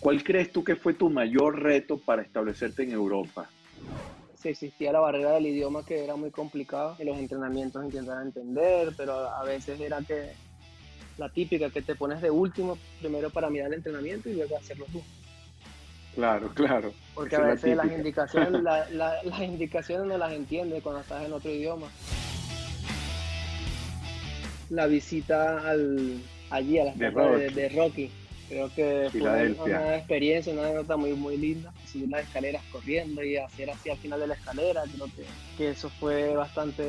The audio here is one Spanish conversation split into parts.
¿Cuál crees tú que fue tu mayor reto para establecerte en Europa? Sí, existía la barrera del idioma que era muy complicado, en los entrenamientos intentaba entender, pero a veces era que la típica que te pones de último primero para mirar el entrenamiento y luego hacerlo tú. Claro, claro. Porque a veces las indicaciones, las indicaciones no las entiendes cuando estás en otro idioma. La visita al, allí a la de, de Rocky Creo que fue una experiencia, una anécdota muy, muy linda. Subir las escaleras corriendo y hacer así al final de la escalera. Creo que, eso fue bastante,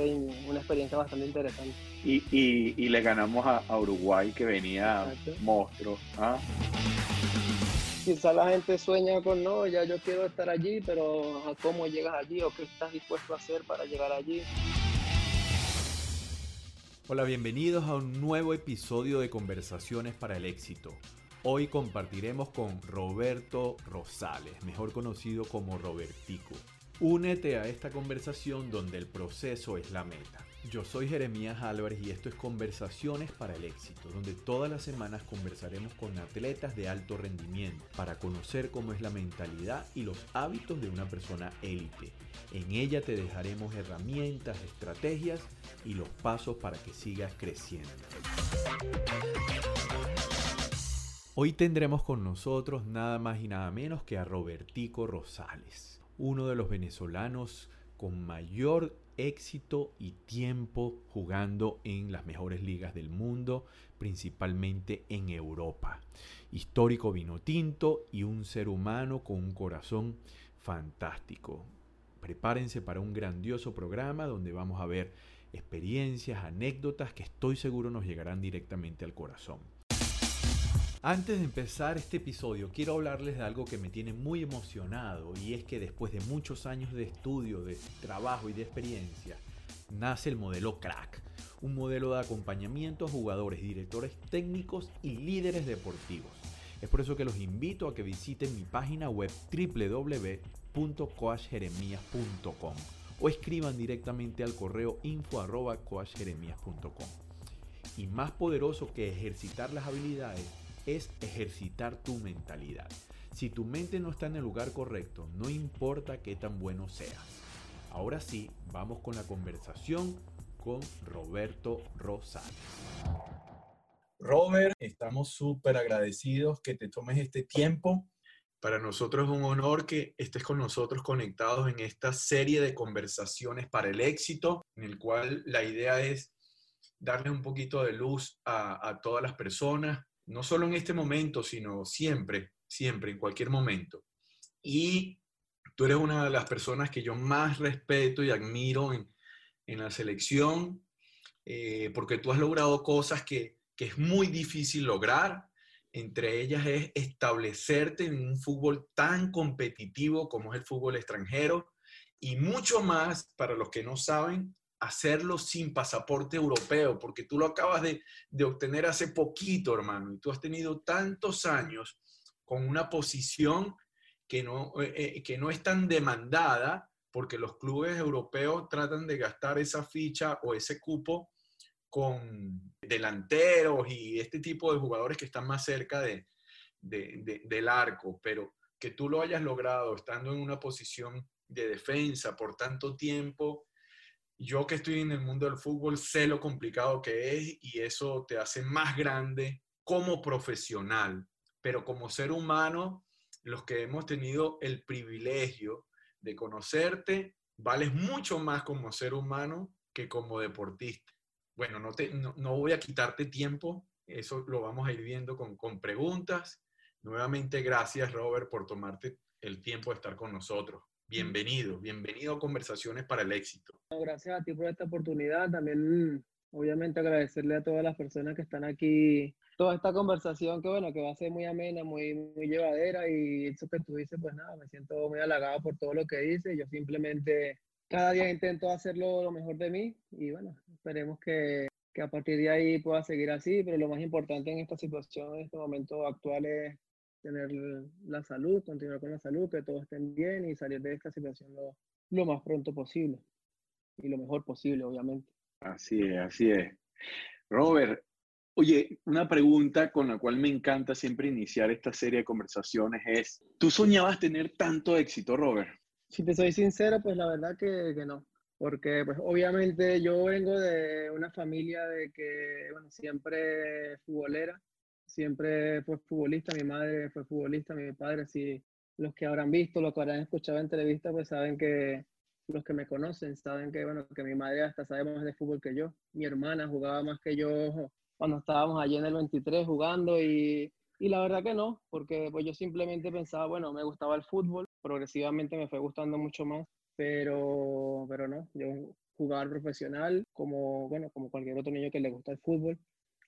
una experiencia bastante interesante. Y, y, le ganamos a, Uruguay que venía monstruo. ¿ah? Quizá la gente sueña con, no, ya yo quiero estar allí, pero ¿cómo llegas allí o qué estás dispuesto a hacer para llegar allí? Hola, bienvenidos a un nuevo episodio de Conversaciones para el Éxito. Hoy compartiremos con Roberto Rosales, mejor conocido como Robertico. Únete a esta conversación donde el proceso es la meta. Yo soy Jeremías Álvarez y esto es Conversaciones para el Éxito, donde todas las semanas conversaremos con atletas de alto rendimiento para conocer cómo es la mentalidad y los hábitos de una persona élite. En ella te dejaremos herramientas, estrategias y los pasos para que sigas creciendo. Hoy tendremos con nosotros nada más y nada menos que a Robertico Rosales, uno de los venezolanos con mayor éxito y tiempo jugando en las mejores ligas del mundo, principalmente en Europa. Histórico vino tinto y un ser humano con un corazón fantástico. Prepárense para un grandioso programa donde vamos a ver experiencias, anécdotas que estoy seguro nos llegarán directamente al corazón. Antes de empezar este episodio, quiero hablarles de algo que me tiene muy emocionado y es que después de muchos años de estudio, de trabajo y de experiencia, nace el modelo CRACK, un modelo de acompañamiento a jugadores, directores técnicos y líderes deportivos. Es por eso que los invito a que visiten mi página web www.coachjeremías.com o escriban directamente al correo info.coachjeremías.com. Y más poderoso que ejercitar las habilidades es ejercitar tu mentalidad. Si tu mente no está en el lugar correcto, no importa qué tan bueno seas. Ahora sí, vamos con la conversación con Roberto Rosales. Robert, estamos súper agradecidos que te tomes este tiempo. Para nosotros es un honor que estés con nosotros conectados en esta serie de conversaciones para el éxito, en el cual la idea es darle un poquito de luz a, a todas las personas, no solo en este momento, sino siempre, siempre, en cualquier momento. Y tú eres una de las personas que yo más respeto y admiro en, la selección, eh, porque tú has logrado cosas que, que es muy difícil lograr. Entre ellas es establecerte en un fútbol tan competitivo como es el fútbol extranjero y mucho más, para los que no saben, hacerlo sin pasaporte europeo, porque tú lo acabas de, obtener hace poquito, hermano, y tú has tenido tantos años con una posición que no, eh, eh, que no es tan demandada, porque los clubes europeos tratan de gastar esa ficha o ese cupo con delanteros y este tipo de jugadores que están más cerca de, del arco, pero que tú lo hayas logrado estando en una posición de defensa por tanto tiempo, yo que estoy en el mundo del fútbol sé lo complicado que es y eso te hace más grande como profesional, pero como ser humano, los que hemos tenido el privilegio de conocerte, vales mucho más como ser humano que como deportista. Bueno, no, te, no, voy a quitarte tiempo, eso lo vamos a ir viendo con, con preguntas. Nuevamente, gracias Robert por tomarte el tiempo de estar con nosotros. Bienvenido, bienvenido a Conversaciones para el Éxito. Gracias a ti por esta oportunidad. También, obviamente, agradecerle a todas las personas que están aquí. Toda esta conversación que, bueno, que va a ser muy amena, muy, muy llevadera y eso que tú dices, pues nada, me siento muy halagado por todo lo que dices. Yo simplemente cada día intento hacerlo lo mejor de mí y bueno, esperemos que, que a partir de ahí pueda seguir así, pero lo más importante en esta situación, en este momento actual es tener la salud, continuar con la salud, que todos estén bien y salir de esta situación lo, lo más pronto posible y lo mejor posible, obviamente. Así es, así es. Robert, Oye, una pregunta con la cual me encanta siempre iniciar esta serie de conversaciones es, ¿tú soñabas tener tanto éxito, Robert? Si te soy sincero, pues la verdad que, que no, porque pues obviamente yo vengo de una familia de que, bueno, siempre futbolera, siempre fue futbolista, mi madre fue futbolista, mi padre, sí, los que habrán visto, los que habrán escuchado en entrevista, pues saben que los que me conocen saben que, bueno, que mi madre hasta sabe más de fútbol que yo. Mi hermana jugaba más que yo cuando estábamos allí en el 23 jugando y, y la verdad que no, porque pues yo simplemente pensaba, bueno, me gustaba el fútbol, progresivamente me fue gustando mucho más, pero, pero no, yo jugar profesional como, bueno, como cualquier otro niño que le gusta el fútbol.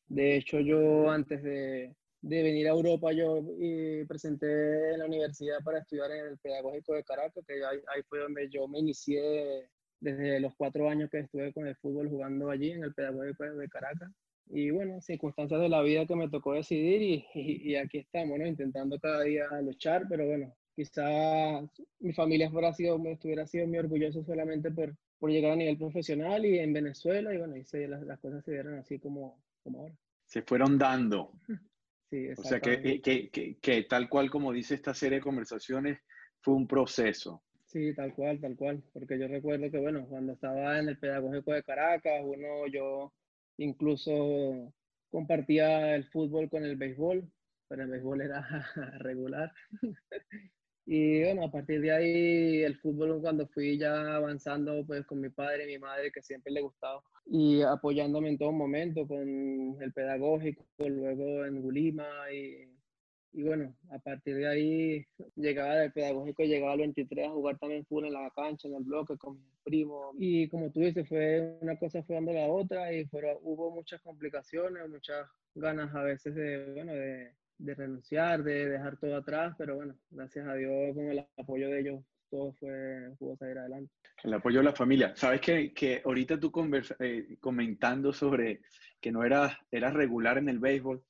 De hecho, yo antes de, de venir a Europa, yo y presenté en la universidad para estudiar en el Pedagógico de Caracas, que ahí, ahí fue donde yo me inicié desde los cuatro años que estuve con el fútbol jugando allí en el Pedagógico de Caracas y bueno, circunstancias de la vida que me tocó decidir y, y, aquí estamos, ¿no? Intentando cada día luchar, pero bueno, quizá mi familia fuera sido, estuviera sido muy orgulloso solamente por, por llegar a nivel profesional y en Venezuela y bueno, y se, las, las, cosas se dieron así como, como ahora. Se fueron dando. Sí, o sea, que, que, que, que tal cual como dice esta serie de conversaciones, fue un proceso. Sí, tal cual, tal cual, porque yo recuerdo que, bueno, cuando estaba en el Pedagógico de Caracas, uno, yo Incluso compartía el fútbol con el béisbol, pero el béisbol era regular. Y bueno, a partir de ahí el fútbol cuando fui ya avanzando pues con mi padre y mi madre que siempre le gustaba y apoyándome en todo momento con el pedagógico, luego en Gulima y y bueno, a partir de ahí llegaba del pedagógico, llegaba al 23 a jugar también fútbol en la cancha, en el bloque con mi primo. Y como tú dices, fue una cosa fue dando la otra y fueron, hubo muchas complicaciones, muchas ganas a veces de, bueno, de, de renunciar, de dejar todo atrás, pero bueno, gracias a Dios con el apoyo de ellos todo fue, pudo salir adelante. El apoyo de la familia. Sabes que, que ahorita tú conversa, eh, comentando sobre que no eras, eras regular en el béisbol,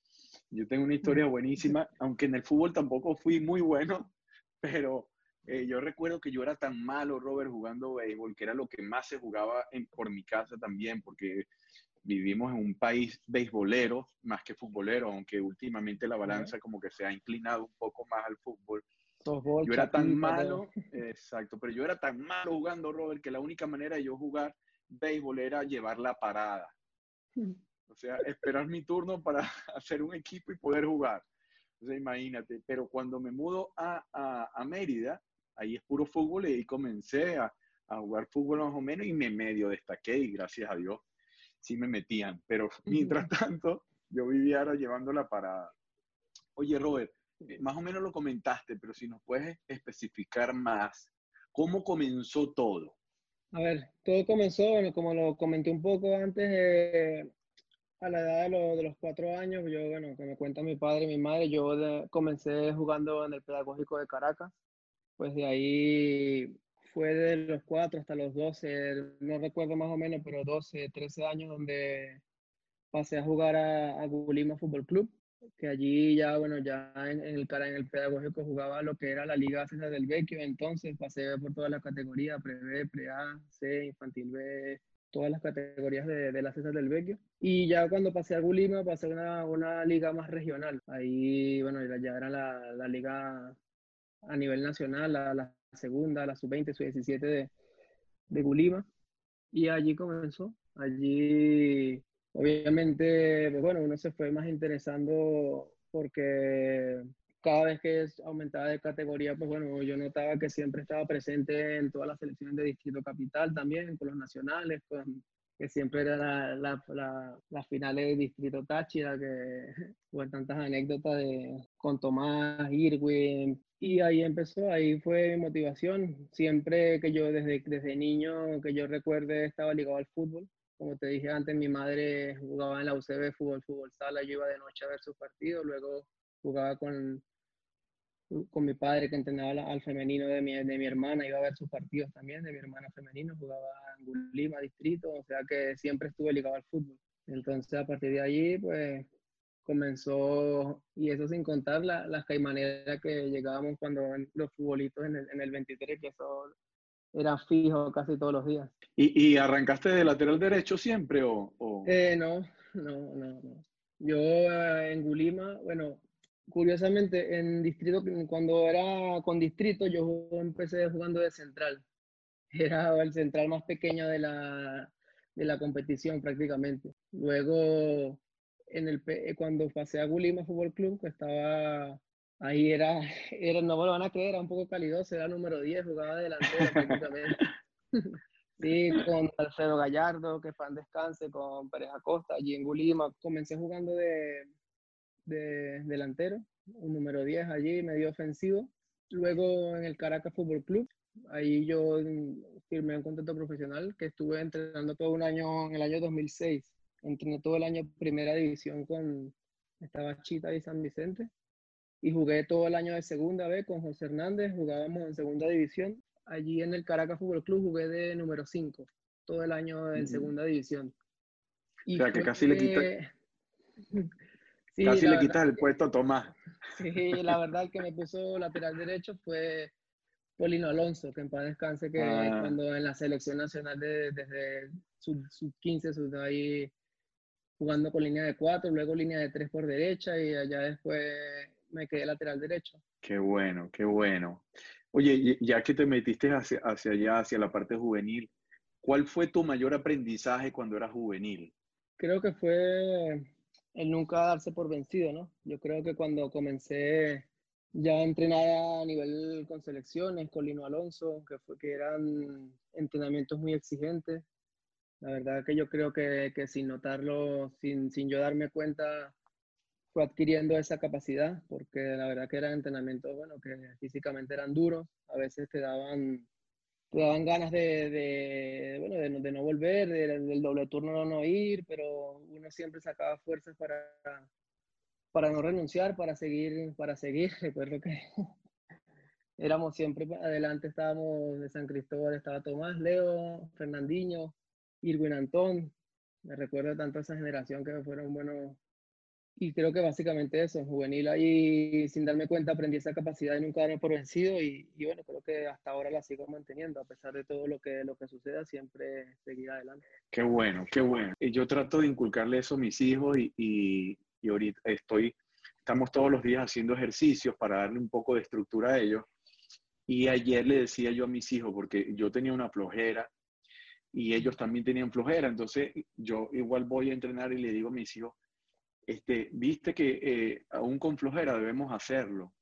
yo tengo una historia buenísima, aunque en el fútbol tampoco fui muy bueno, pero eh, yo recuerdo que yo era tan malo, Robert, jugando béisbol, que era lo que más se jugaba en, por mi casa también, porque vivimos en un país beisbolero más que futbolero, aunque últimamente la balanza como que se ha inclinado un poco más al fútbol. yo era tan malo, exacto, pero yo era tan malo jugando, Robert, que la única manera de yo jugar béisbol era llevar la parada. O sea, esperar mi turno para hacer un equipo y poder jugar. O sea, imagínate. Pero cuando me mudo a, a, Mérida, ahí es puro fútbol y ahí comencé a, a, jugar fútbol más o menos y me medio destaqué y gracias a Dios sí me metían. Pero mientras tanto, yo vivía ahora llevando la parada. Oye, Robert, eh, más o menos lo comentaste, pero si nos puedes especificar más, ¿cómo comenzó todo? A ver, todo comenzó, bueno, como lo comenté un poco antes, eh, a la edad de, de, los cuatro años, yo, bueno, que me cuenta mi padre y mi madre, yo comencé jugando en el Pedagógico de Caracas. Pues de ahí fue de los cuatro hasta los doce, no recuerdo más o menos, pero doce, trece años donde pasé a jugar a, a Gulima Fútbol Club, que allí ya, bueno, ya en, el, en el pedagógico jugaba lo que era la Liga César del Vecchio, entonces pasé por todas las categorías, pre-B, pre-A, C, Infantil B, todas las categorías de, de las César del Vecchio. Y ya cuando pasé a Gulima, pasé a una, una liga más regional. Ahí, bueno, ya era la, la liga a nivel nacional, la, la segunda, la sub-20, sub-17 de, de Gulima. Y allí comenzó. Allí, obviamente, pues bueno, uno se fue más interesando porque cada vez que aumentaba de categoría, pues bueno, yo notaba que siempre estaba presente en todas las selecciones de Distrito Capital también, con los nacionales, con, que siempre era la, la, la, las finales de Distrito Táchira, que hubo tantas anécdotas de, con Tomás, Irwin, y ahí empezó, ahí fue mi motivación. Siempre que yo, desde, desde niño, que yo recuerde, estaba ligado al fútbol. Como te dije antes, mi madre jugaba en la UCB, fútbol, fútbol sala, yo iba de noche a ver sus partidos, luego jugaba con, con mi padre que entrenaba al femenino de mi, de mi hermana, iba a ver sus partidos también, de mi hermana femenino, jugaba en Lima, distrito, o sea que siempre estuve ligado al fútbol. Entonces a partir de allí, pues comenzó, y eso sin contar la, las caimaneras que llegábamos cuando los futbolitos en el, en el 23, que eso era fijo casi todos los días. ¿Y, y arrancaste de lateral derecho siempre o...? Eh, no, no, no, no. Yo eh, en Gulima, bueno, curiosamente, en distrito, cuando era con distrito, yo empecé jugando de central. Era el central más pequeño de la, de la competición prácticamente. Luego, en el, cuando pasé a Gulima Fútbol Club, que estaba ahí, era, era, no me lo van a creer, era un poco calidoso, era número 10, jugaba delantero prácticamente. Sí, con Alfredo Gallardo, que fan descanse, con Pérez Acosta, allí en Gulima. Comencé jugando de, de delantero, un número 10 allí, medio ofensivo. Luego en el Caracas Fútbol Club, ahí yo firmé un contrato profesional que estuve entrenando todo un año, en el año 2006. Entrené todo el año primera división con, estaba Chita y San Vicente. Y jugué todo el año de segunda vez con José Hernández, jugábamos en segunda división. Allí en el Caracas Fútbol Club jugué de número 5, todo el año en segunda división. Y o sea, que casi le quitas... casi le quitas el puesto a Tomás. Sí, la verdad el que me puso lateral derecho fue Polino Alonso, que en paz descanse, que ah. cuando en la selección nacional desde sub, sub 15, sub ahí jugando con línea de 4, luego línea de 3 por derecha y allá después me quedé lateral derecho. Qué bueno, qué bueno. Oye, ya que te metiste hacia, hacia allá, hacia la parte juvenil, ¿cuál fue tu mayor aprendizaje cuando eras juvenil? Creo que fue el nunca darse por vencido, ¿no? Yo creo que cuando comencé ya a entrenar a nivel con selecciones, con Lino Alonso, que, fue, que eran entrenamientos muy exigentes, la verdad que yo creo que, que sin notarlo, sin, sin yo darme cuenta, fue adquiriendo esa capacidad, porque la verdad que eran entrenamientos, bueno, que físicamente eran duros, a veces te daban, te daban ganas de, de bueno, de, de, no volver, del doble turno no ir, pero uno siempre sacaba fuerzas para, para no renunciar, para seguir, para seguir. Recuerdo que éramos siempre adelante, estábamos de San Cristóbal, estaba Tomás, Leo, Fernandinho, Irwin Antón. Me recuerdo tanto esa generación que fueron buenos y creo que básicamente eso, en juvenil ahí sin darme cuenta aprendí esa capacidad de nunca darme por vencido y, y, bueno, creo que hasta ahora la sigo manteniendo, a pesar de todo lo que, lo que suceda, siempre seguir adelante. Qué bueno, qué bueno. Yo trato de inculcarle eso a mis hijos y, y, y ahorita estoy, estamos todos los días haciendo ejercicios para darle un poco de estructura a ellos. Y ayer le decía yo a mis hijos, porque yo tenía una flojera y ellos también tenían flojera, entonces yo igual voy a entrenar y le digo a mis hijos, este, viste que eh, aún con flojera debemos hacerlo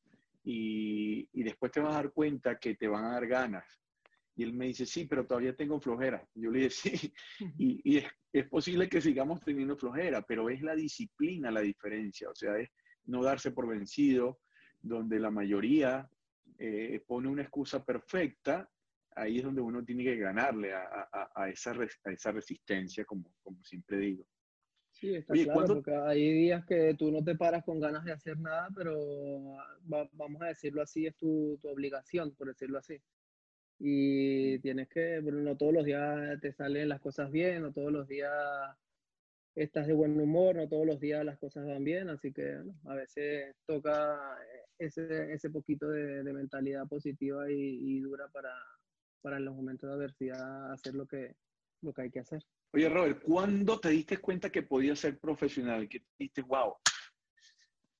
y, y, después te vas a dar cuenta que te van a dar ganas. Y él me dice, sí, pero todavía tengo flojera. Yo le dije, sí, y, y es, es, posible que sigamos teniendo flojera, pero es la disciplina la diferencia, o sea, es no darse por vencido, donde la mayoría eh, pone una excusa perfecta, ahí es donde uno tiene que ganarle a, a, a esa, a esa resistencia, como, como siempre digo. Sí, está claro, porque hay días que tú no te paras con ganas de hacer nada, pero vamos a decirlo así, es tu, tu, obligación, por decirlo así. Y tienes que, bueno, no todos los días te salen las cosas bien, no todos los días estás de buen humor, no todos los días las cosas van bien, así que a veces toca ese, ese poquito de, de mentalidad positiva y, y, dura para, para en los momentos de adversidad hacer lo que, lo que hay que hacer. Oye, Robert, ¿cuándo te diste cuenta que podías ser profesional? Que dijiste, wow,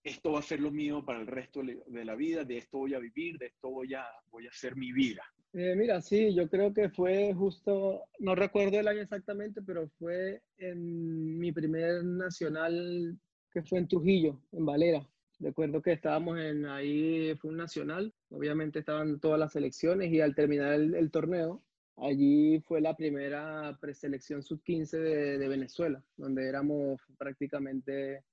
esto va a ser lo mío para el resto de la vida, de esto voy a vivir, de esto voy a, voy a hacer mi vida. Eh, mira, sí, yo creo que fue justo, no recuerdo el año exactamente, pero fue en mi primer nacional que fue en Trujillo, en Valera. Recuerdo que estábamos en ahí, fue un nacional, obviamente estaban todas las selecciones y al terminar el, el torneo, Allí fue la primera preselección sub-15 de, de, Venezuela, donde éramos prácticamente,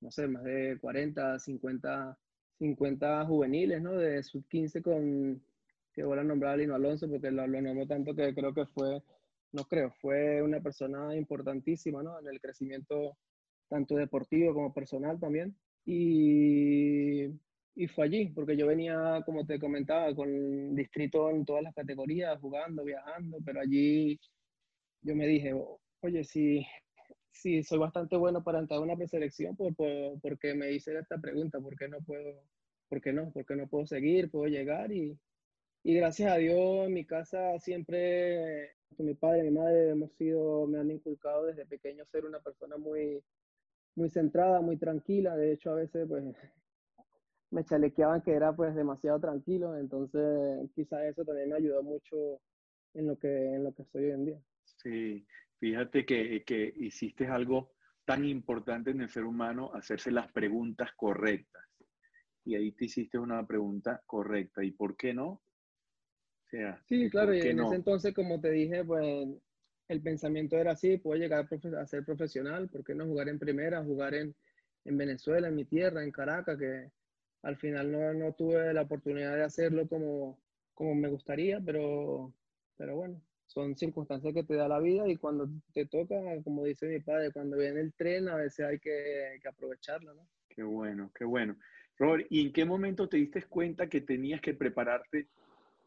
no sé, más de 40, 50, 50 juveniles, ¿no? De sub-15 con, que voy a nombrar a Lino Alonso, porque lo, lo tanto que creo que fue, no creo, fue una persona importantísima, ¿no? En el crecimiento tanto deportivo como personal también. Y y fue allí, porque yo venía, como te comentaba, con distrito en todas las categorías, jugando, viajando, pero allí yo me dije, oye, si, si soy bastante bueno para entrar a una preselección, pues, pues, porque me hice esta pregunta, ¿por qué no puedo, por qué no, por qué no puedo seguir, puedo llegar? Y, y gracias a Dios en mi casa siempre, mi padre mi madre hemos sido, me han inculcado desde pequeño ser una persona muy, muy centrada, muy tranquila. De hecho, a veces pues me chalequeaban que era pues demasiado tranquilo. Entonces, quizás eso también me ayudó mucho en lo que, en lo que estoy hoy en día. Sí, fíjate que, que hiciste algo tan importante en el ser humano, hacerse las preguntas correctas. Y ahí te hiciste una pregunta correcta. ¿Y por qué no? sí, claro, y en ese entonces, como te dije, pues el pensamiento era así, puedo llegar a, ser profesional, ¿por qué no jugar en primera, jugar en, en, Venezuela, en mi tierra, en Caracas, que al final no, no, tuve la oportunidad de hacerlo como, como me gustaría, pero, pero bueno, son circunstancias que te da la vida y cuando te toca, como dice mi padre, cuando viene el tren, a veces hay que, que aprovecharlo, ¿no? Qué bueno, qué bueno. Robert, ¿y en qué momento te diste cuenta que tenías que prepararte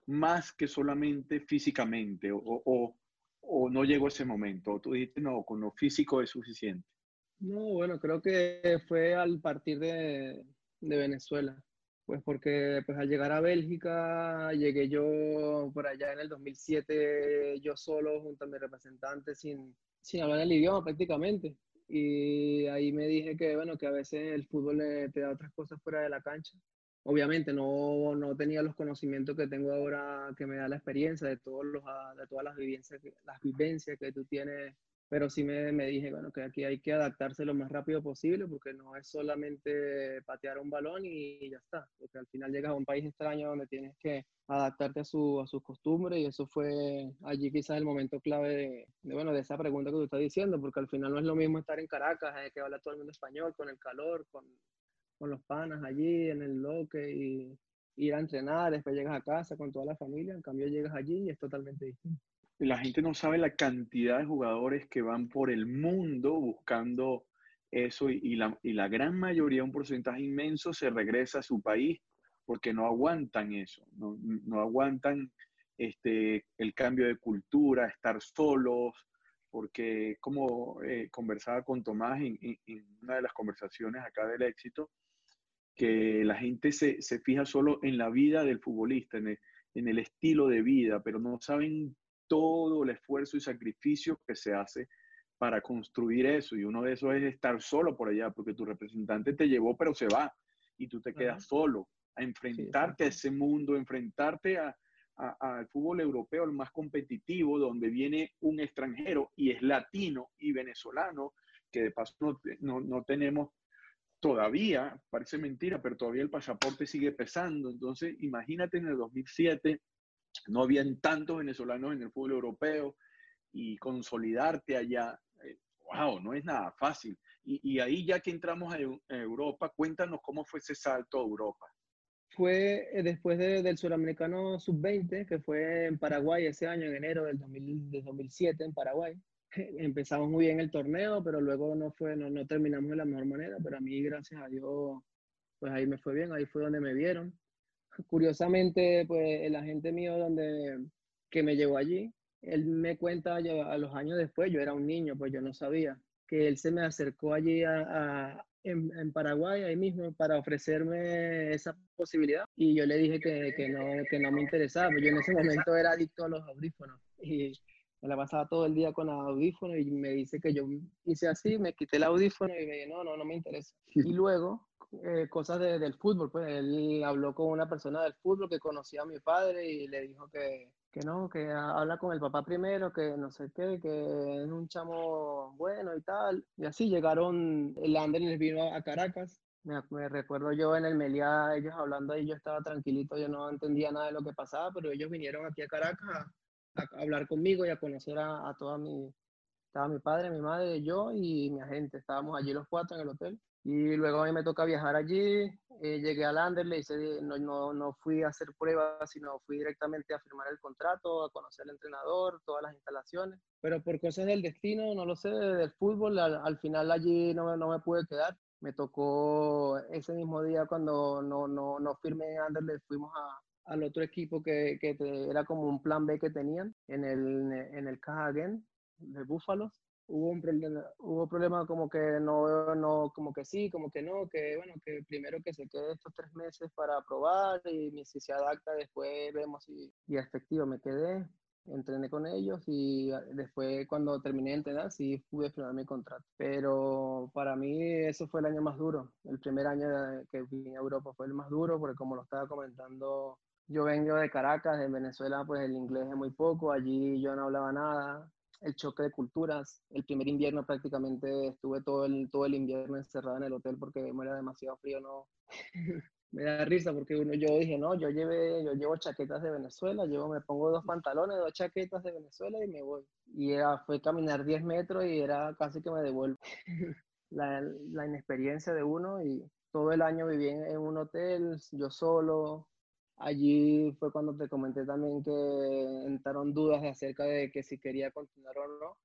más que solamente físicamente o, o, o no llegó ese momento? ¿O tú dijiste, no, con lo físico es suficiente? No, bueno, creo que fue al partir de, de Venezuela, pues porque pues al llegar a Bélgica llegué yo por allá en el 2007 yo solo junto a mi representante sin, sin hablar el idioma prácticamente. Y ahí me dije que, bueno, que a veces el fútbol te da otras cosas fuera de la cancha obviamente no, no, tenía los conocimientos que tengo ahora, que me da la experiencia de, todos los, de todas las vivencias, las vivencias que tú tienes, pero sí me, me, dije, bueno, que aquí hay que adaptarse lo más rápido posible porque no es solamente patear un balón y, ya está, porque al final llegas a un país extraño donde tienes que adaptarte a, su, a sus costumbres y eso fue allí quizás el momento clave de, bueno, de esa pregunta que tú estás diciendo, porque al final no es lo mismo estar en Caracas, eh, que habla todo el mundo español, con el calor, con con los panas allí en el loque y ir a entrenar, después llegas a casa con toda la familia, en cambio llegas allí y es totalmente distinto. La gente no sabe la cantidad de jugadores que van por el mundo buscando eso y, la, y la gran mayoría, un porcentaje inmenso, se regresa a su país porque no aguantan eso, no, no aguantan este, el cambio de cultura, estar solos, porque como eh, conversaba con Tomás en, en, una de las conversaciones acá del éxito, que la gente se, se, fija solo en la vida del futbolista, en el, en el, estilo de vida, pero no saben todo el esfuerzo y sacrificio que se hace para construir eso. Y uno de esos es estar solo por allá, porque tu representante te llevó, pero se va, y tú te quedas solo, a enfrentarte a ese mundo, enfrentarte a, al fútbol europeo, el más competitivo, donde viene un extranjero y es latino y venezolano, que de paso no, no, no tenemos todavía, parece mentira, pero todavía el pasaporte sigue pesando. Entonces, imagínate en el 2007, no habían tantos venezolanos en el fútbol europeo y consolidarte allá, wow, eh, no es nada fácil. Y, ahí ya que entramos a, Europa, cuéntanos cómo fue ese salto a Europa. Fue eh, después del Suramericano Sub-20, que fue en Paraguay ese año, en enero del, 2000, del 2007, en Paraguay empezamos muy bien el torneo, pero luego no, fue, no, terminamos de la mejor manera, pero a mí, gracias a Dios, pues ahí me fue bien, ahí fue donde me vieron. Curiosamente, pues el agente mío donde, que me llevó allí, él me cuenta a los años después, yo era un niño, pues yo no sabía, que él se me acercó allí a, en, en, Paraguay, ahí mismo, para ofrecerme esa posibilidad. Y yo le dije que, que, no, que no me interesaba, yo en ese momento era adicto a los audífonos. Y me la pasaba todo el día con audífono y me dice que yo hice así, me quité el audífono y me dije, no, no, no me interesa. Y luego, eh, cosas de, del fútbol, pues él habló con una persona del fútbol que conocía a mi padre y le dijo que, que no, que habla con el papá primero, que no sé qué, que es un chamo bueno y tal. Y así llegaron, el Ander les vino a Caracas me, recuerdo yo en el Meliá, ellos hablando ahí, yo estaba tranquilito, yo no entendía nada de lo que pasaba, pero ellos vinieron aquí a Caracas a hablar conmigo y a conocer a, a toda mi, estaba mi padre, mi madre, yo y mi agente. Estábamos allí los cuatro en el hotel. Y luego a mí me toca viajar allí. Eh, llegué al Anderlecht, no, no, no fui a hacer pruebas, sino fui directamente a firmar el contrato, a conocer al entrenador, todas las instalaciones. Pero por cosas del destino, no lo sé, del fútbol, al, al final allí no, no me pude quedar. Me tocó ese mismo día cuando no, no, no firmé en Anderlecht, fuimos a, al otro equipo que, que era como un plan B que tenían en el, en el Cajagen de Búfalos. Hubo un problema, hubo problema como que no, no, como que sí, como que no, que bueno, que primero que se quede estos tres meses para probar y si se adapta después vemos si, y efectivo me quedé. entrené con ellos y después cuando terminé de entrenar sí pude firmar mi contrato. Pero para mí eso fue el año más duro. El primer año que vine a Europa fue el más duro porque como lo estaba comentando, yo vengo de Caracas, en Venezuela pues el inglés es muy poco, allí yo no hablaba nada, el choque de culturas. El primer invierno prácticamente estuve todo el, todo el invierno encerrado en el hotel porque me era demasiado frío, no. me da risa porque uno, yo dije, no, yo, llevé, yo llevo chaquetas de Venezuela, llevo, me pongo dos pantalones, dos chaquetas de Venezuela y me voy. Y era, fue caminar 10 metros y era casi que me devuelvo. la, la inexperiencia de uno y todo el año viví en un hotel, yo solo, Allí fue cuando te comenté también que entraron dudas acerca de que si quería continuar o no,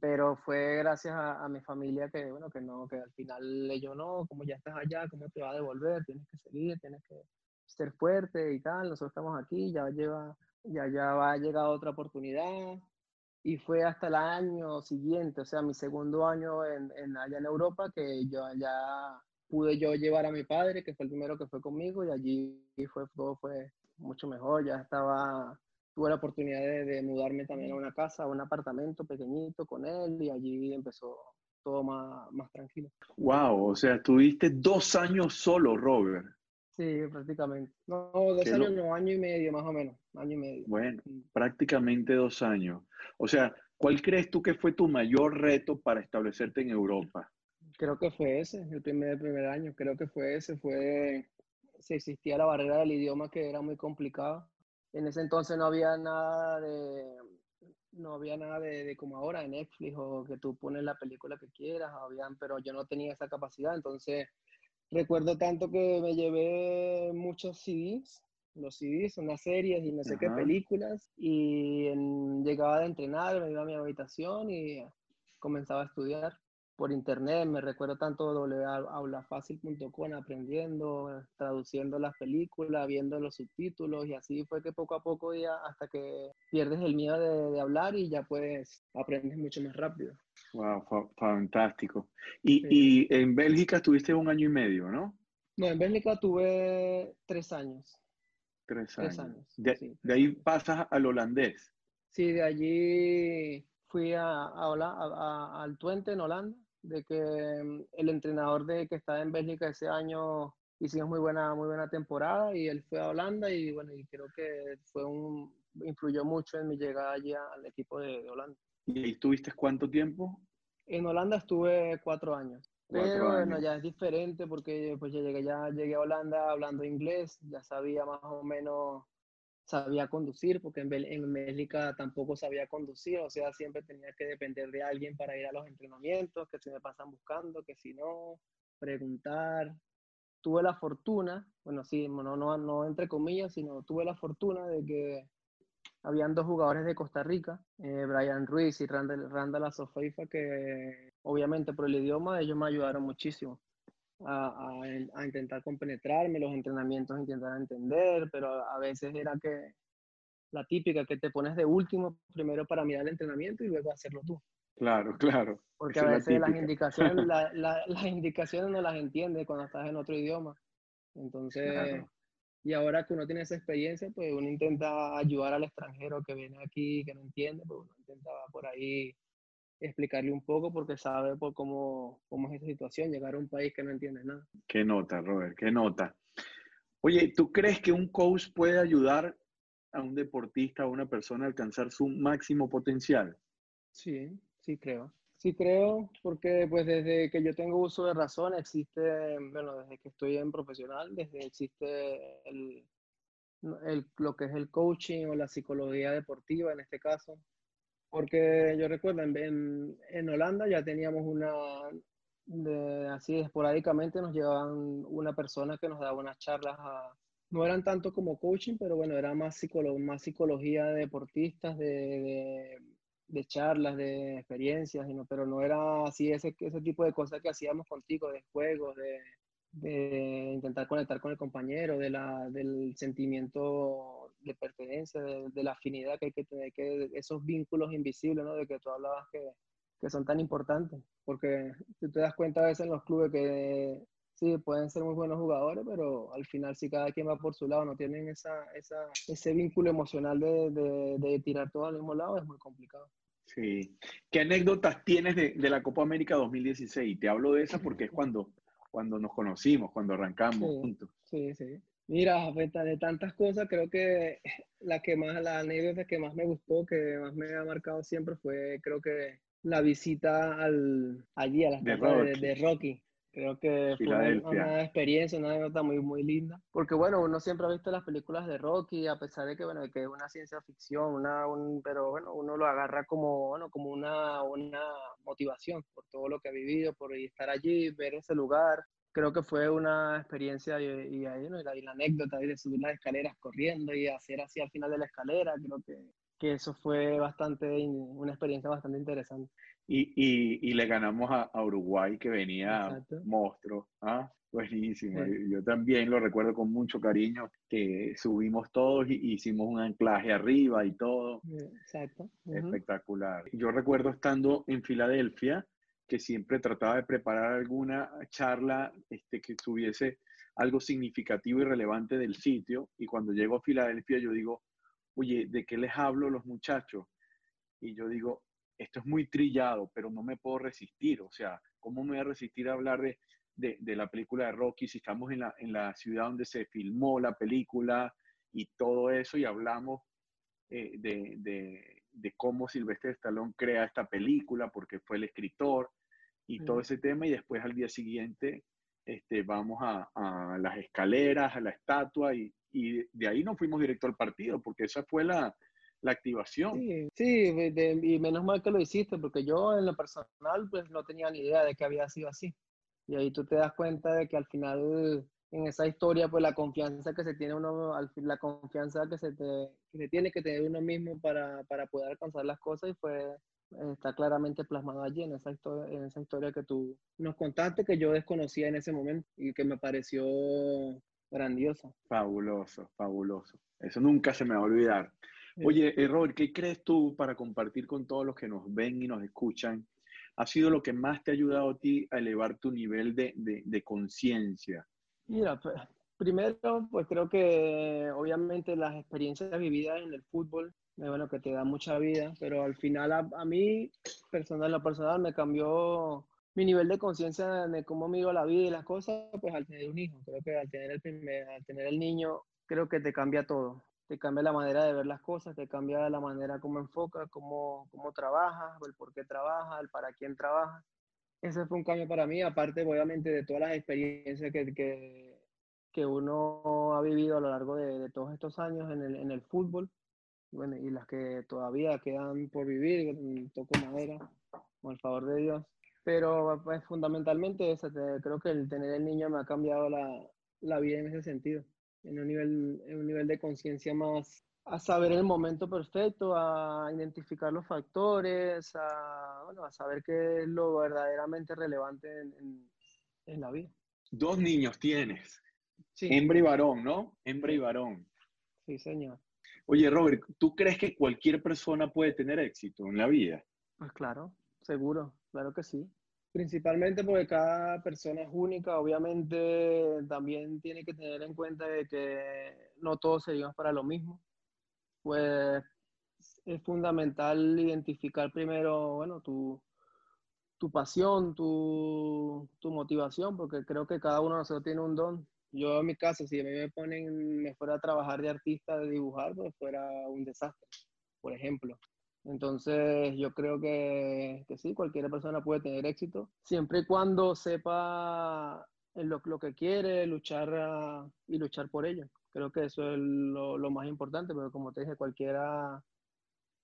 pero fue gracias a, mi familia que, bueno, que no, que al final ellos no, como ya estás allá, ¿cómo te va a devolver? Tienes que seguir, tienes que ser fuerte y tal, nosotros estamos aquí, ya lleva, ya, ya va a llegar otra oportunidad, y fue hasta el año siguiente, o sea, mi segundo año en, en, allá en Europa, que yo allá pude yo llevar a mi padre, que fue el primero que fue conmigo, y allí fue, todo fue mucho mejor. Ya estaba, tuve la oportunidad de, mudarme también a una casa, a un apartamento pequeñito con él, y allí empezó todo más, más tranquilo. Wow, o sea, tuviste dos años solo, Robert. Sí, prácticamente. No, dos años, no, año y medio más o menos, año y medio. Bueno, prácticamente dos años. O sea, ¿cuál crees tú que fue tu mayor reto para establecerte en Europa? Creo que fue ese, el primer, primer año, creo que fue ese, fue, si existía la barrera del idioma que era muy complicado. En ese entonces no había nada de, no había nada de, como ahora en Netflix o que tú pones la película que quieras, habían, pero yo no tenía esa capacidad, entonces recuerdo tanto que me llevé muchos CDs, los CDs son las series y no sé qué películas, y llegaba de entrenar, me iba a mi habitación y comenzaba a estudiar por internet, me recuerdo tanto aulafacil.com, aprendiendo, traduciendo las películas, viendo los subtítulos y así fue que poco a poco ya hasta que pierdes el miedo de, hablar y ya pues aprendes mucho más rápido. Wow, fantástico. Y, y, en Bélgica estuviste un año y medio, ¿no? No, en Bélgica tuve tres años. Tres años. De, de ahí pasas al holandés. Sí, de allí fui a, a, a, al Twente en Holanda de que mm, el entrenador de que estaba en Bélgica ese año hicimos muy buena, muy buena temporada y él fue a Holanda y bueno, y creo que fue un, influyó mucho en mi llegada allí al equipo de, Holanda. ¿Y ahí estuviste cuánto tiempo? En Holanda estuve cuatro años. pero bueno, ya es diferente porque pues ya llegué, ya llegué a Holanda hablando inglés, ya sabía más o menos sabía conducir, porque en, en Bélgica tampoco sabía conducir, o sea, siempre tenía que depender de alguien para ir a los entrenamientos, que si me pasan buscando, que si no, preguntar. Tuve la fortuna, bueno, sí, no, no, no entre comillas, sino tuve la fortuna de que habían dos jugadores de Costa Rica, eh, Brian Ruiz y Randall, Randall Asofeifa, que obviamente por el idioma ellos me ayudaron muchísimo a, a, intentar compenetrarme, los entrenamientos intentar entender, pero a veces era que la típica que te pones de último primero para mirar el entrenamiento y luego hacerlo tú. Claro, claro. Porque a veces las indicaciones, la, las indicaciones no las entiendes cuando estás en otro idioma. Entonces, y ahora que uno tiene esa experiencia, pues uno intenta ayudar al extranjero que viene aquí, que no entiende, pues uno intenta por ahí explicarle un poco porque sabe por cómo, cómo es esa situación, llegar a un país que no entiende nada. Qué nota, Robert, qué nota. Oye, ¿tú crees que un coach puede ayudar a un deportista, a una persona a alcanzar su máximo potencial? Sí, sí creo. Sí creo, porque pues desde que yo tengo uso de razón existe, bueno, desde que estoy en profesional, desde existe el, el, lo que es el coaching o la psicología deportiva en este caso, porque yo recuerdo, en, en Holanda ya teníamos una, así esporádicamente nos llevaban una persona que nos daba unas charlas, no eran tanto como coaching, pero bueno, era más, más psicología de deportistas, de, de, charlas, de experiencias, pero no era así ese, ese tipo de cosas que hacíamos contigo, de juegos, de, de intentar conectar con el compañero, de la, del sentimiento de pertenencia, de, la afinidad que hay que tener, que esos vínculos invisibles, ¿no? De que tú hablabas que, que son tan importantes, porque tú te das cuenta a veces en los clubes que sí, pueden ser muy buenos jugadores, pero al final si cada quien va por su lado, no tienen esa, esa, ese vínculo emocional de, de, de tirar todo al mismo lado, es muy complicado. Sí. ¿Qué anécdotas tienes de, de, la Copa América 2016? Te hablo de esa porque es cuando, cuando nos conocimos, cuando arrancamos sí, juntos. Sí, sí. Mira, de tantas cosas, creo que la que más, la anécdota que más me gustó, que más me ha marcado siempre fue, creo que la visita al, allí a la De de Rocky. Creo que fue una, experiencia, una anécdota muy, muy linda. Porque bueno, uno siempre ha visto las películas de Rocky, a pesar de que, bueno, que es una ciencia ficción, una, un, pero bueno, uno lo agarra como, bueno, como una, una motivación por todo lo que ha vivido, por estar allí, ver ese lugar. Creo que fue una experiencia y, y, ahí, ¿no? y, la, y la anécdota de subir las escaleras corriendo y hacer así al final de la escalera, creo que, que eso fue bastante, una experiencia bastante interesante. Y, y, y le ganamos a, a, Uruguay, que venía Exacto. monstruo. ¿ah? Buenísimo. Sí. Yo también lo recuerdo con mucho cariño, que subimos todos y hicimos un anclaje arriba y todo. Exacto. Uh -huh. Espectacular. Yo recuerdo estando en Filadelfia, que siempre trataba de preparar alguna charla este, que tuviese algo significativo y relevante del sitio. Y cuando llego a Filadelfia, yo digo, oye, ¿de qué les hablo los muchachos? Y yo digo, esto es muy trillado, pero no me puedo resistir. O sea, ¿cómo me voy a resistir a hablar de, de, de la película de Rocky si estamos en la, en la, ciudad donde se filmó la película y todo eso y hablamos eh, de, de, cómo Silvestre Stallone crea esta película porque fue el escritor y mm. todo ese tema y después al día siguiente este, vamos a, a las escaleras, a la estatua y, y de ahí nos fuimos directo al partido porque esa fue la, la activación. Sí, sí de, y menos mal que lo hiciste, porque yo en lo personal pues no tenía ni idea de que había sido así. Y ahí tú te das cuenta de que al final en esa historia pues la confianza que se tiene uno, la confianza que se, te, que se tiene que tener uno mismo para, para poder alcanzar las cosas y fue está claramente plasmado allí en esa, historia, en esa historia que tú nos contaste que yo desconocía en ese momento y que me pareció grandiosa. Fabuloso, fabuloso. Eso nunca se me va a olvidar. Oye, eh, Robert, ¿qué crees tú para compartir con todos los que nos ven y nos escuchan? ¿Ha sido lo que más te ha ayudado a ti a elevar tu nivel de, de, de conciencia? Mira, pues, primero, pues creo que obviamente las experiencias vividas en el fútbol, bueno, que te da mucha vida, pero al final a, a mí, personal, lo personal, me cambió mi nivel de conciencia de cómo miro la vida y las cosas, pues al tener un hijo. Creo que al tener el, primer, al tener el niño, creo que te cambia todo te cambia la manera de ver las cosas, te cambia la manera como enfocas, cómo, cómo trabajas, el por qué trabajas, el para quién trabajas. Ese fue un cambio para mí, aparte obviamente de todas las experiencias que, que, que uno ha vivido a lo largo de, de todos estos años en el, en el fútbol, bueno, y las que todavía quedan por vivir, toco madera, con el favor de Dios. Pero pues, fundamentalmente eso, te, creo que el tener el niño me ha cambiado la, la vida en ese sentido en un nivel, en un nivel de conciencia más a saber el momento perfecto, a identificar los factores, a, bueno, a saber qué es lo verdaderamente relevante en, en, en la vida. Dos niños tienes, sí. hembra y varón, ¿no? Hembra y varón. Sí, señor. Oye, Robert, ¿tú crees que cualquier persona puede tener éxito en la vida? Pues claro, seguro, claro que sí. Principalmente porque cada persona es única, obviamente también tiene que tener en cuenta que no todos seguimos para lo mismo. Pues es fundamental identificar primero, bueno, tu, tu pasión, tu, tu, motivación, porque creo que cada uno de nosotros tiene un don. Yo en mi caso, si a mí me ponen, me fuera a trabajar de artista, de dibujar, pues fuera un desastre, por ejemplo. Entonces, yo creo que, que, sí, cualquier persona puede tener éxito, siempre y cuando sepa lo, lo que quiere, luchar uh, y luchar por ello. Creo que eso es lo, lo, más importante, pero como te dije, cualquiera,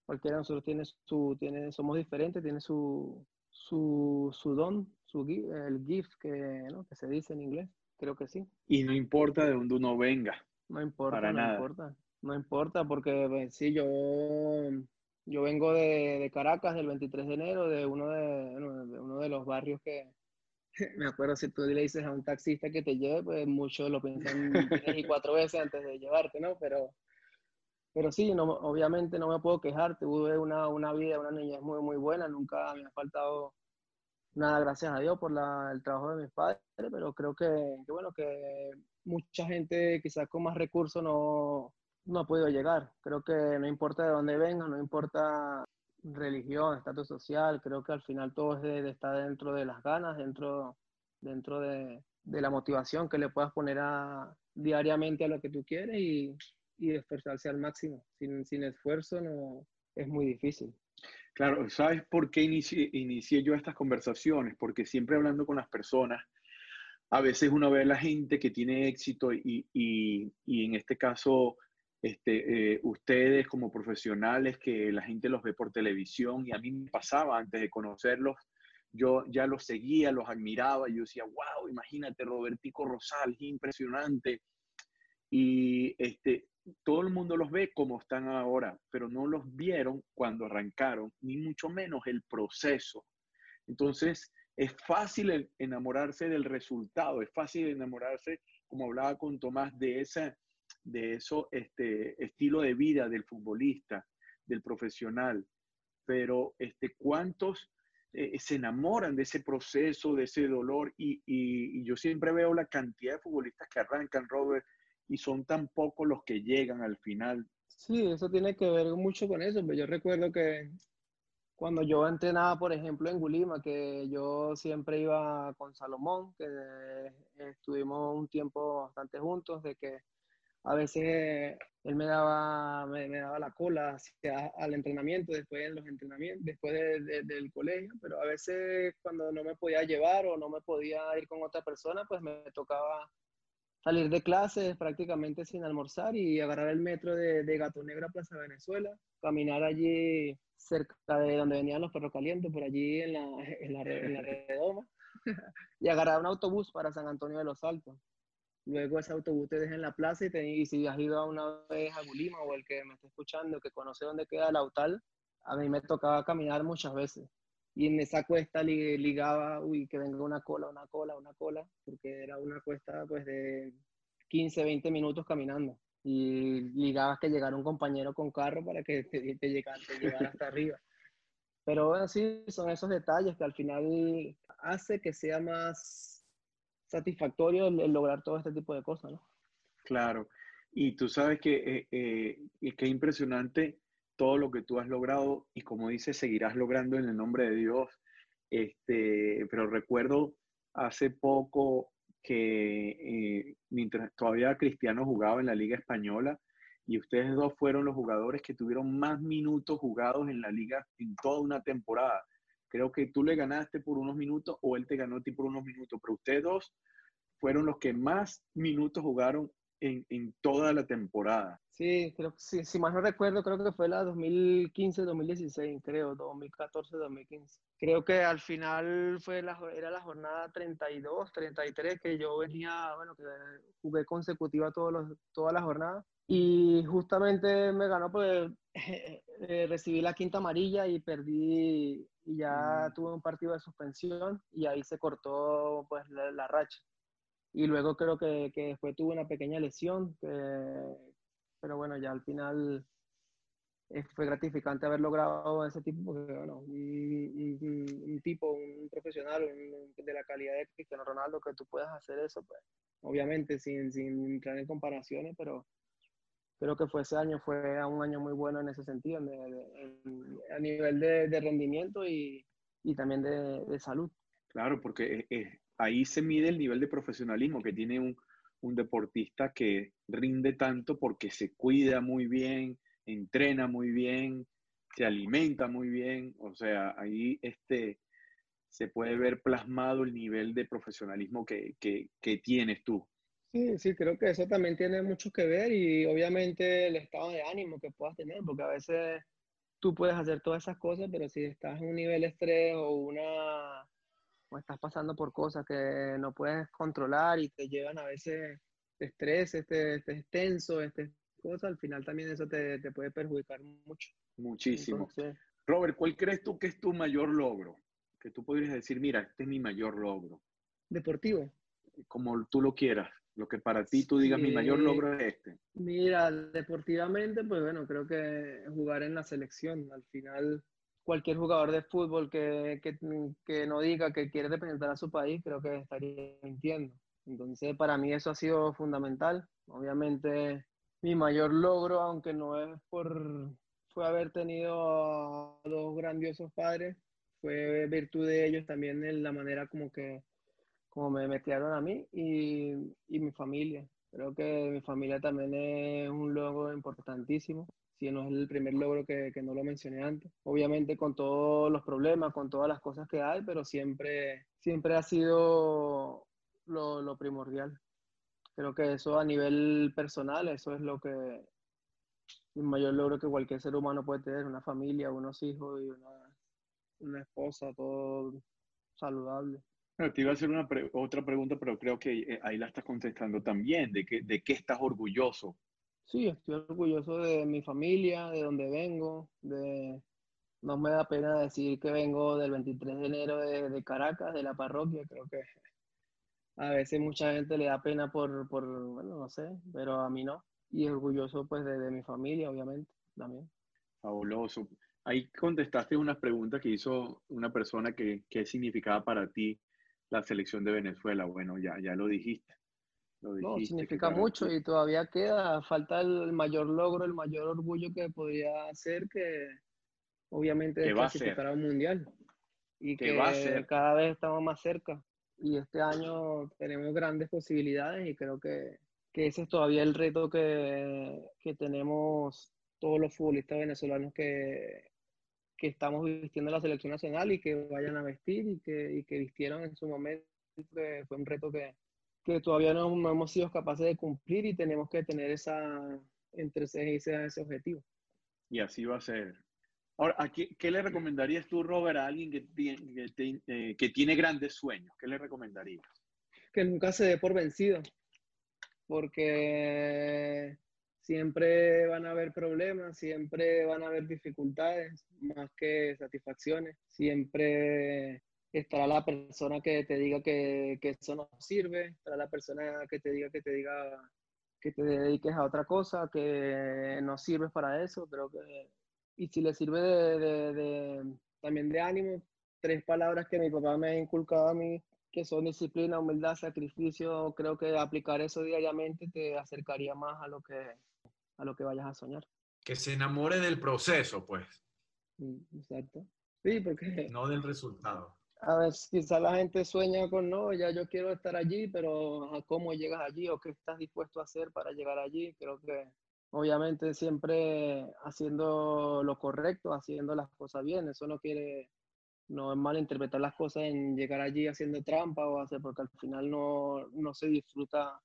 cualquiera de nosotros tiene su, tiene, somos diferentes, tiene su, su, su don, su, el gift que, ¿no? que se dice en inglés. Creo que sí. Y no importa de dónde uno venga. No importa, para no nada. importa. No importa, porque pues, sí, yo yo vengo de, de, Caracas del 23 de enero, de uno de, de, uno de los barrios que, me acuerdo, si tú le dices a un taxista que te lleve, pues muchos lo piensan tres y cuatro veces antes de llevarte, ¿no? Pero, pero sí, no, obviamente no me puedo quejar, tuve una, una vida, una niñez muy, muy buena, nunca me ha faltado nada, gracias a Dios por el trabajo de mis padres, pero creo que, bueno, que mucha gente quizás con más recursos no, no ha podido llegar. Creo que no importa de dónde venga, no importa religión, estatus social, creo que al final todo es está dentro de las ganas, dentro, dentro de, la motivación que le puedas poner diariamente a lo que tú quieres y, y esforzarse al máximo. Sin, sin esfuerzo no, es muy difícil. Claro, ¿sabes por qué inicié, inicié, yo estas conversaciones? Porque siempre hablando con las personas, a veces uno ve a la gente que tiene éxito y, y, y en este caso, este, eh, ustedes como profesionales, que la gente los ve por televisión y a mí me pasaba antes de conocerlos, yo ya los seguía, los admiraba yo decía, wow, imagínate Robertico Rosal, impresionante. Y este, todo el mundo los ve como están ahora, pero no los vieron cuando arrancaron, ni mucho menos el proceso. Entonces, es fácil enamorarse del resultado, es fácil enamorarse, como hablaba con Tomás, de ese de eso, este, estilo de vida del futbolista, del profesional. Pero, este, ¿cuántos eh, se enamoran de ese proceso, de ese dolor? Y, y, yo siempre veo la cantidad de futbolistas que arrancan, Robert, y son tan pocos los que llegan al final. Sí, eso tiene que ver mucho con eso. Pero yo recuerdo que cuando yo entrenaba, por ejemplo, en Gulima, que yo siempre iba con Salomón, que estuvimos un tiempo bastante juntos, de que a veces él me daba, me, daba la cola hacia, al entrenamiento, después en los entrenamientos, después del colegio, pero a veces cuando no me podía llevar o no me podía ir con otra persona, pues me tocaba salir de clases prácticamente sin almorzar y agarrar el metro de, de Gato Negro a Plaza Venezuela, caminar allí cerca de donde venían los perros calientes, por allí en la, en la, en la redoma, y agarrar un autobús para San Antonio de los Altos. Luego ese autobús te deja en la plaza y, te, y si has ido una vez a Gulima o el que me está escuchando, que conoce dónde queda el Autal, a mí me tocaba caminar muchas veces y en esa cuesta ligaba, uy, que venga una cola, una cola, una cola, porque era una cuesta pues de 15, 20 minutos caminando y ligabas que llegara un compañero con carro para que te, te, llegara, hasta arriba. Pero bueno, sí, son esos detalles que al final hace que sea más satisfactorio el, lograr todo este tipo de cosas, ¿no? Claro. Y tú sabes que, eh, eh, que impresionante todo lo que tú has logrado y como dices, seguirás logrando en el nombre de Dios. Este, pero recuerdo hace poco que eh, mientras todavía Cristiano jugaba en la Liga Española y ustedes dos fueron los jugadores que tuvieron más minutos jugados en la liga en toda una temporada. Creo que tú le ganaste por unos minutos o él te ganó a ti por unos minutos, pero ustedes dos fueron los que más minutos jugaron en, en, toda la temporada. Sí, creo que si más no recuerdo, creo que fue la 2015-2016, creo, 2014-2015. Creo que al final fue la, era la jornada 32, 33, que yo venía, bueno, que jugué consecutiva todos los, toda la jornada. Y justamente me ganó porque eh, recibí la quinta amarilla y perdí, y ya mm. tuve un partido de suspensión y ahí se cortó pues la, la racha. Y luego creo que, que después tuve una pequeña lesión, pero bueno, ya al final eh, fue gratificante haber logrado ese tipo, porque bueno, un, tipo, un profesional de la calidad de Cristiano Ronaldo, que tú puedas hacer eso, pues obviamente sin, sin entrar en comparaciones, pero creo que fue ese año, fue un año muy bueno en ese sentido, a nivel de, de rendimiento y, y también de, de, salud. Claro, porque es, ahí se mide el nivel de profesionalismo que tiene un, deportista que rinde tanto porque se cuida muy bien, entrena muy bien, se alimenta muy bien. O sea, ahí este, se puede ver plasmado el nivel de profesionalismo que, que, tienes tú. Sí, sí, creo que eso también tiene mucho que ver y obviamente el estado de ánimo que puedas tener, porque a veces tú puedes hacer todas esas cosas, pero si estás en un nivel de estrés o una estás pasando por cosas que no puedes controlar y te llevan a veces estrés, este, este tenso, este cosa, al final también eso te, te puede perjudicar mucho. Muchísimo. Robert, ¿cuál crees tú que es tu mayor logro? Que tú podrías decir, mira, este es mi mayor logro. Deportivo. Como tú lo quieras. Lo que para ti tú digas, mi mayor logro es este. Mira, deportivamente, pues bueno, creo que jugar en la selección. Al final, cualquier jugador de fútbol que, que, que, no diga que quiere representar a su país, creo que estaría mintiendo. Entonces, para mí eso ha sido fundamental. Obviamente, mi mayor logro, aunque no es por, fue haber tenido a dos grandiosos padres, fue virtud de ellos también en la manera como que como me metieron a mí y, y mi familia. Creo que mi familia también es un logro importantísimo si no es el primer logro que, que, no lo mencioné antes. Obviamente con todos los problemas, con todas las cosas que hay, pero siempre, siempre ha sido lo, lo primordial. Creo que eso a nivel personal, eso es lo que el mayor logro que cualquier ser humano puede tener, una familia, unos hijos y una, una esposa, todo saludable. Te iba a hacer una otra pregunta, pero creo que eh, ahí la estás contestando también, de, que, de qué estás orgulloso Sí, estoy orgulloso de mi familia, de donde vengo, de... No me da pena decir que vengo del 23 de enero de, Caracas, de la parroquia. Creo que a veces mucha gente le da pena por, por, bueno, no sé, pero a mí no. Y orgulloso pues de, mi familia, obviamente, también. Fabuloso. Ahí contestaste unas preguntas que hizo una persona que, qué significaba para ti la selección de Venezuela. Bueno, ya, ya lo dijiste no, significa mucho y todavía queda, falta el mayor logro, el mayor orgullo que podría hacer que obviamente es clasificar a un mundial y que cada vez estamos más cerca. Y este año tenemos grandes posibilidades y creo que, que ese es todavía el reto que, que tenemos todos los futbolistas venezolanos que, que estamos vistiendo la selección nacional y que vayan a vestir y que, y que vistieron en su momento. Fue un reto que, que todavía no, hemos sido capaces de cumplir y tenemos que tener esa entre ese, ese objetivo. Y así va a ser. Ahora, ¿qué, ¿qué le recomendarías tú, Robert, a alguien que tiene, que, eh, que tiene grandes sueños? ¿Qué le recomendarías? Que nunca se dé por vencido, porque siempre van a haber problemas, siempre van a haber dificultades, más que satisfacciones. Siempre estará la persona que te diga que, que, eso no sirve, estará la persona que te diga que te diga que te dediques a otra cosa, que no sirves para eso, creo que, y si le sirve de, de, también de ánimo, tres palabras que mi papá me ha inculcado a mí, que son disciplina, humildad, sacrificio, creo que aplicar eso diariamente te acercaría más a lo que, a lo que vayas a soñar. Que se enamore del proceso, pues. Mm, exacto. Sí, porque... No del resultado a ver, quizá la gente sueña con, no, ya yo quiero estar allí, pero ¿cómo llegas allí o qué estás dispuesto a hacer para llegar allí? Creo que obviamente siempre haciendo lo correcto, haciendo las cosas bien, eso no quiere, no es malinterpretar las cosas en llegar allí haciendo trampa o hacer, porque al final no, no se disfruta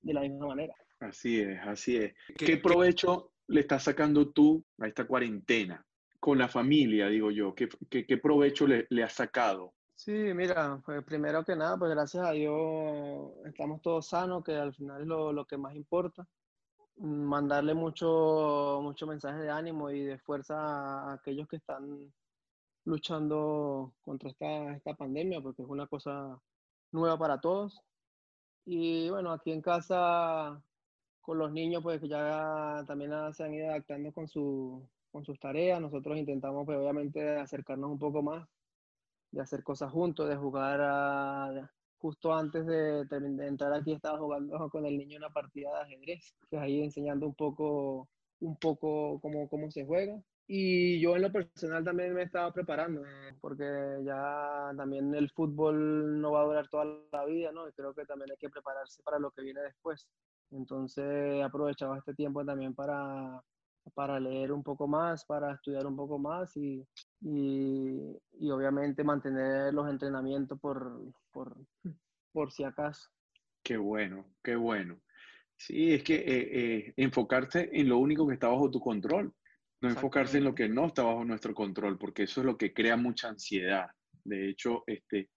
de la misma manera. Así es, así es. ¿Qué provecho le estás sacando tú a esta cuarentena? con la familia, digo yo? ¿Qué, qué, provecho le, le has sacado? Sí, mira, pues primero que nada, pues gracias a Dios estamos todos sanos, que al final es lo, lo que más importa. Mandarle mucho, mucho mensaje de ánimo y de fuerza a aquellos que están luchando contra esta, esta pandemia, porque es una cosa nueva para todos. Y bueno, aquí en casa con los niños, pues ya también se han ido adaptando con su, con sus tareas. Nosotros intentamos, pues, obviamente, acercarnos un poco más, de hacer cosas juntos, de jugar a, justo antes de, entrar aquí estaba jugando con el niño una partida de ajedrez, que ahí enseñando un poco, un poco cómo, cómo se juega. Y yo en lo personal también me estaba preparando, porque ya también el fútbol no va a durar toda la vida, ¿no? Y creo que también hay que prepararse para lo que viene después. Entonces aprovechaba este tiempo también para, para leer un poco más, para estudiar un poco más y, y, obviamente mantener los entrenamientos por, por, por, si acaso. Qué bueno, qué bueno. Sí, es que eh, eh, enfocarse en lo único que está bajo tu control, no enfocarse en lo que no está bajo nuestro control, porque eso es lo que crea mucha ansiedad. De hecho, este,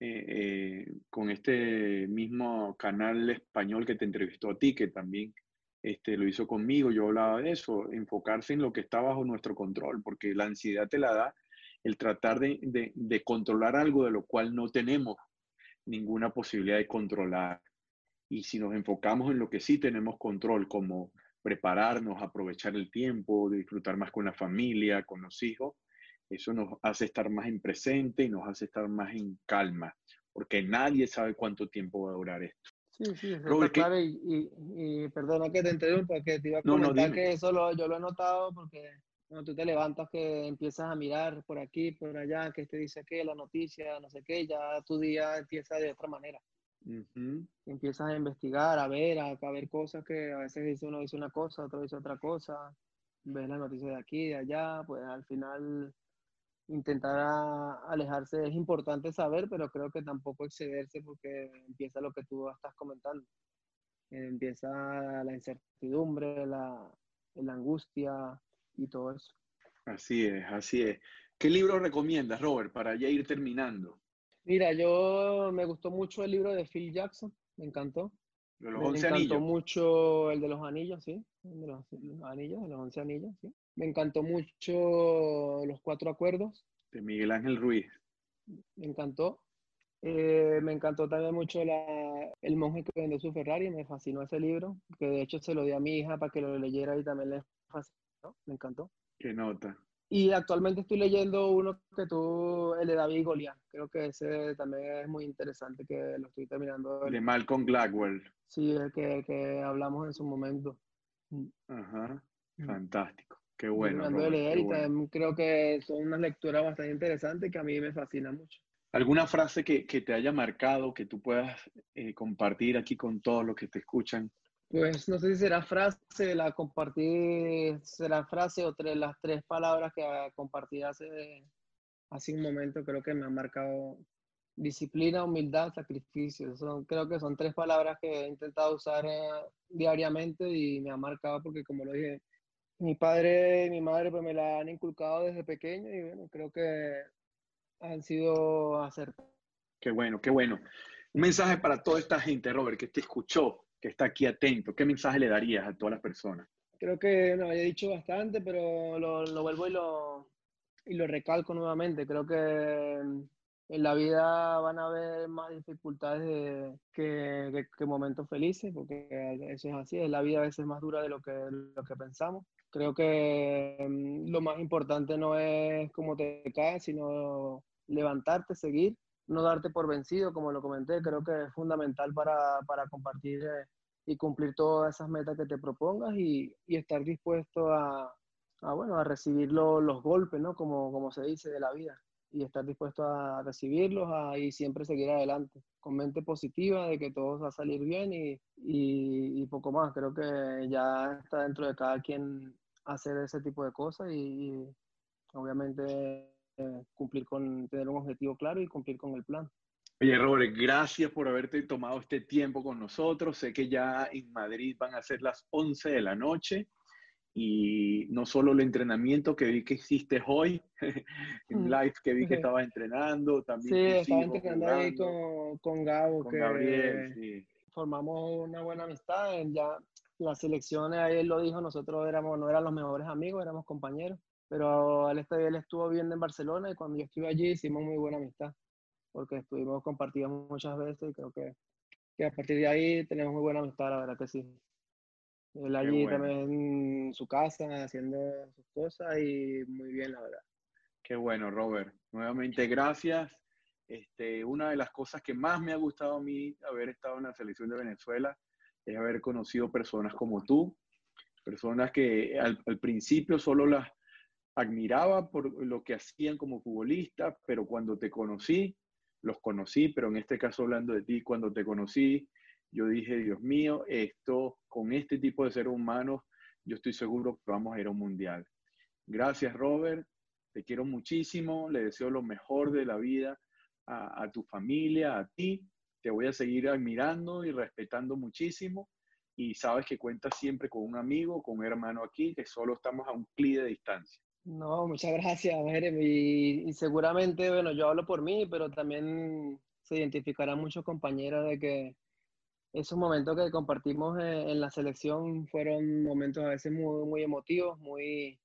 eh, con este mismo canal español que te entrevistó a ti, que también este, lo hizo conmigo, yo hablaba de eso, enfocarse en lo que está bajo nuestro control, porque la ansiedad te la da el tratar de, de, controlar algo de lo cual no tenemos ninguna posibilidad de controlar. Y si nos enfocamos en lo que sí tenemos control, como prepararnos, aprovechar el tiempo, disfrutar más con la familia, con los hijos, Eso nos hace estar más en presente y nos hace estar más en calma, porque nadie sabe cuánto tiempo va a durar esto. Sí, sí, está claro. Y, y, perdona que te interrumpa, que te iba a comentar que eso lo, yo lo he notado porque cuando tú te levantas que empiezas a mirar por aquí, por allá, que te dice que la noticia, no sé qué, ya tu día empieza de otra manera. Empiezas a investigar, a ver, a, a, ver cosas que a veces dice uno dice una cosa, otro dice otra cosa, ves las noticias de aquí, de allá, pues al final intentar alejarse es importante saber, pero creo que tampoco excederse porque empieza lo que tú estás comentando. Empieza la incertidumbre, la, la angustia y todo eso. Así es, así es. ¿Qué libro recomiendas, Robert, para ya ir terminando? Mira, yo me gustó mucho el libro de Phil Jackson, me encantó. De los me encantó mucho el de los anillos, sí. de los, anillos, de los once anillos, sí. Me encantó mucho los cuatro acuerdos. De Miguel Ángel Ruiz. Me encantó. Eh, me encantó también mucho la, El monje que vendió su Ferrari, me fascinó ese libro, que de hecho se lo di a mi hija para que lo leyera y también le fascinó, me encantó. Qué nota. Y actualmente estoy leyendo uno que tú, el de David Goliat. Creo que ese también es muy interesante, que lo estoy terminando. De Malcolm Gladwell. Sí, el que, que hablamos en su momento. Mm. Ajá, mm. fantástico. Qué bueno. de leer y también creo que son unas lecturas bastante interesantes que a mí me fascinan mucho. ¿Alguna frase que, que te haya marcado, que tú puedas eh, compartir aquí con todos los que te escuchan? Pues no sé si será frase, la compartí, será frase o tres, las tres palabras que compartí hace, hace un momento, creo que me han marcado disciplina, humildad, sacrificio. Son, creo que son tres palabras que he intentado usar eh, diariamente y me han marcado porque como lo dije, mi padre y mi madre pues me la han inculcado desde pequeño y bueno, creo que han sido acertados. Qué bueno, qué bueno. Un mensaje para toda esta gente, Robert, que te escuchó que está aquí atento, ¿qué mensaje le darías a todas las personas? Creo que no, he dicho bastante, pero lo, lo vuelvo y lo, y lo recalco nuevamente. Creo que en la vida van a haber más dificultades que, que, momentos felices, porque eso es así, la vida a veces más dura de lo que, lo que pensamos. Creo que mm, lo más importante no es cómo te caes, sino levantarte, seguir no darte por vencido, como lo comenté, creo que es fundamental para, para compartir eh, y cumplir todas esas metas que te propongas y, y estar dispuesto a, a, bueno, a recibir los golpes, ¿no? Como, como se dice, de la vida y estar dispuesto a recibirlos y siempre seguir adelante, con mente positiva de que todo va a salir bien y, y, poco más. Creo que ya está dentro de cada quien hacer ese tipo de cosas y obviamente cumplir con, tener un objetivo claro y cumplir con el plan. Oye, Robert, gracias por haberte tomado este tiempo con nosotros. Sé que ya en Madrid van a ser las 11 de la noche y no solo el entrenamiento que vi que hiciste hoy, en mm. live que vi que estabas entrenando, también. Sí, estaba entrenando ahí con, con Gabo, con que Gabriel, sí. formamos una buena amistad. Ya las selecciones, ahí él lo dijo, nosotros éramos, no eran los mejores amigos, éramos compañeros pero él, él estuvo viviendo en Barcelona y cuando yo estuve allí hicimos muy buena amistad, porque estuvimos compartidos muchas veces y creo que, que a partir de ahí tenemos muy buena amistad, la verdad que sí. Él allí también en su casa haciendo sus cosas y muy bien, la verdad. Qué bueno, Robert. Nuevamente, gracias. Este, una de las cosas que más me ha gustado a mí haber estado en la selección de Venezuela es haber conocido personas como tú, personas que al, al principio solo las, admiraba por lo que hacían como futbolistas, pero cuando te conocí, los conocí, pero en este caso hablando de ti, cuando te conocí, yo dije, Dios mío, esto con este tipo de seres humanos, yo estoy seguro que vamos a ir a un mundial. Gracias, Robert. Te quiero muchísimo. Le deseo lo mejor de la vida a, tu familia, a ti. Te voy a seguir admirando y respetando muchísimo. Y sabes que cuentas siempre con un amigo, con un hermano aquí, que solo estamos a un clic de distancia. No, muchas gracias, Jeremy. Y, seguramente, bueno, yo hablo por mí, pero también se identificarán muchos compañeros de que esos momentos que compartimos en, la selección fueron momentos a veces muy, muy emotivos, muy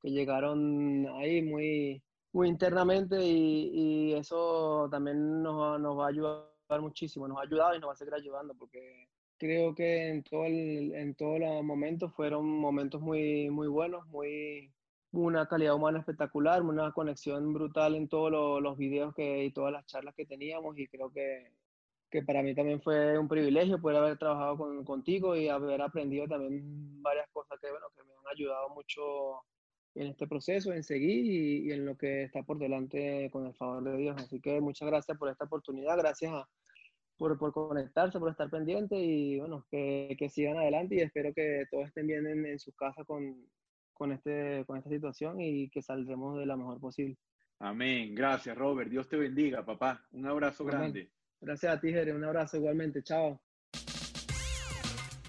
que llegaron ahí muy, muy internamente y, eso también nos, nos, va a ayudar muchísimo, nos ha ayudado y nos va a seguir ayudando porque creo que en todo el, en todos los momentos fueron momentos muy, muy buenos, muy una calidad humana espectacular, una conexión brutal en todos los videos que, y todas las charlas que teníamos y creo que, que para mí también fue un privilegio poder haber trabajado con, contigo y haber aprendido también varias cosas que, bueno, que me han ayudado mucho en este proceso, en seguir y, en lo que está por delante con el favor de Dios. Así que muchas gracias por esta oportunidad, gracias por, por, conectarse, por estar pendiente y bueno, que, que, sigan adelante y espero que todos estén bien en, en sus casas con, con, este, con esta situación y que saldremos de la mejor posible. Amén. Gracias, Robert. Dios te bendiga, papá. Un abrazo grande. Gracias a ti, Jere. Un abrazo igualmente. Chao.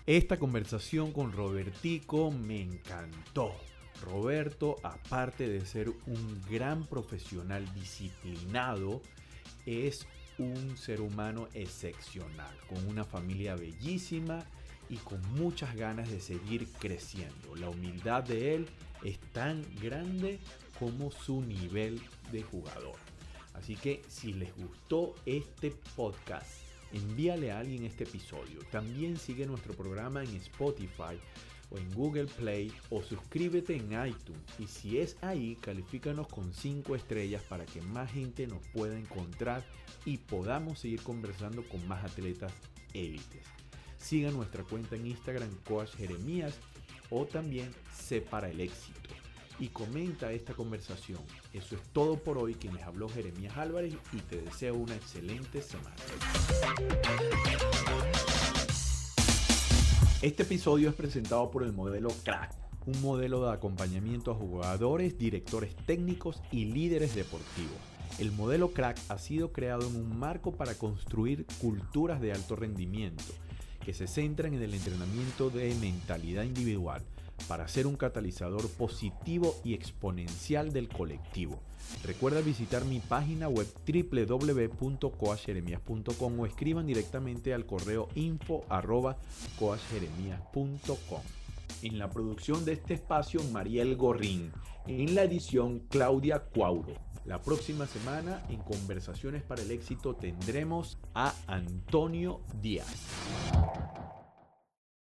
Esta conversación con Robertico me encantó. Roberto, aparte de ser un gran profesional disciplinado, es un ser humano excepcional, con una familia bellísima y con muchas ganas de seguir creciendo. La humildad de él es tan grande como su nivel de jugador. Así que si les gustó este podcast, envíale a alguien este episodio. También sigue nuestro programa en Spotify o en Google Play o suscríbete en iTunes. Y si es ahí, califícanos con 5 estrellas para que más gente nos pueda encontrar y podamos seguir conversando con más atletas élites. Siga nuestra cuenta en Instagram Coach Jeremías o también Separa el Éxito y comenta esta conversación. Eso es todo por hoy. Quien les habló Jeremías Álvarez y te deseo una excelente semana. Este episodio es presentado por el modelo Crack, un modelo de acompañamiento a jugadores, directores técnicos y líderes deportivos. El modelo Crack ha sido creado en un marco para construir culturas de alto rendimiento que se centran en el entrenamiento de mentalidad individual para ser un catalizador positivo y exponencial del colectivo. Recuerda visitar mi página web www.coacheremias.com o escriban directamente al correo info En la producción de este espacio, Mariel Gorrín. En la edición, Claudia Cuauro. La próxima semana, en Conversaciones para el Éxito, tendremos a Antonio Díaz.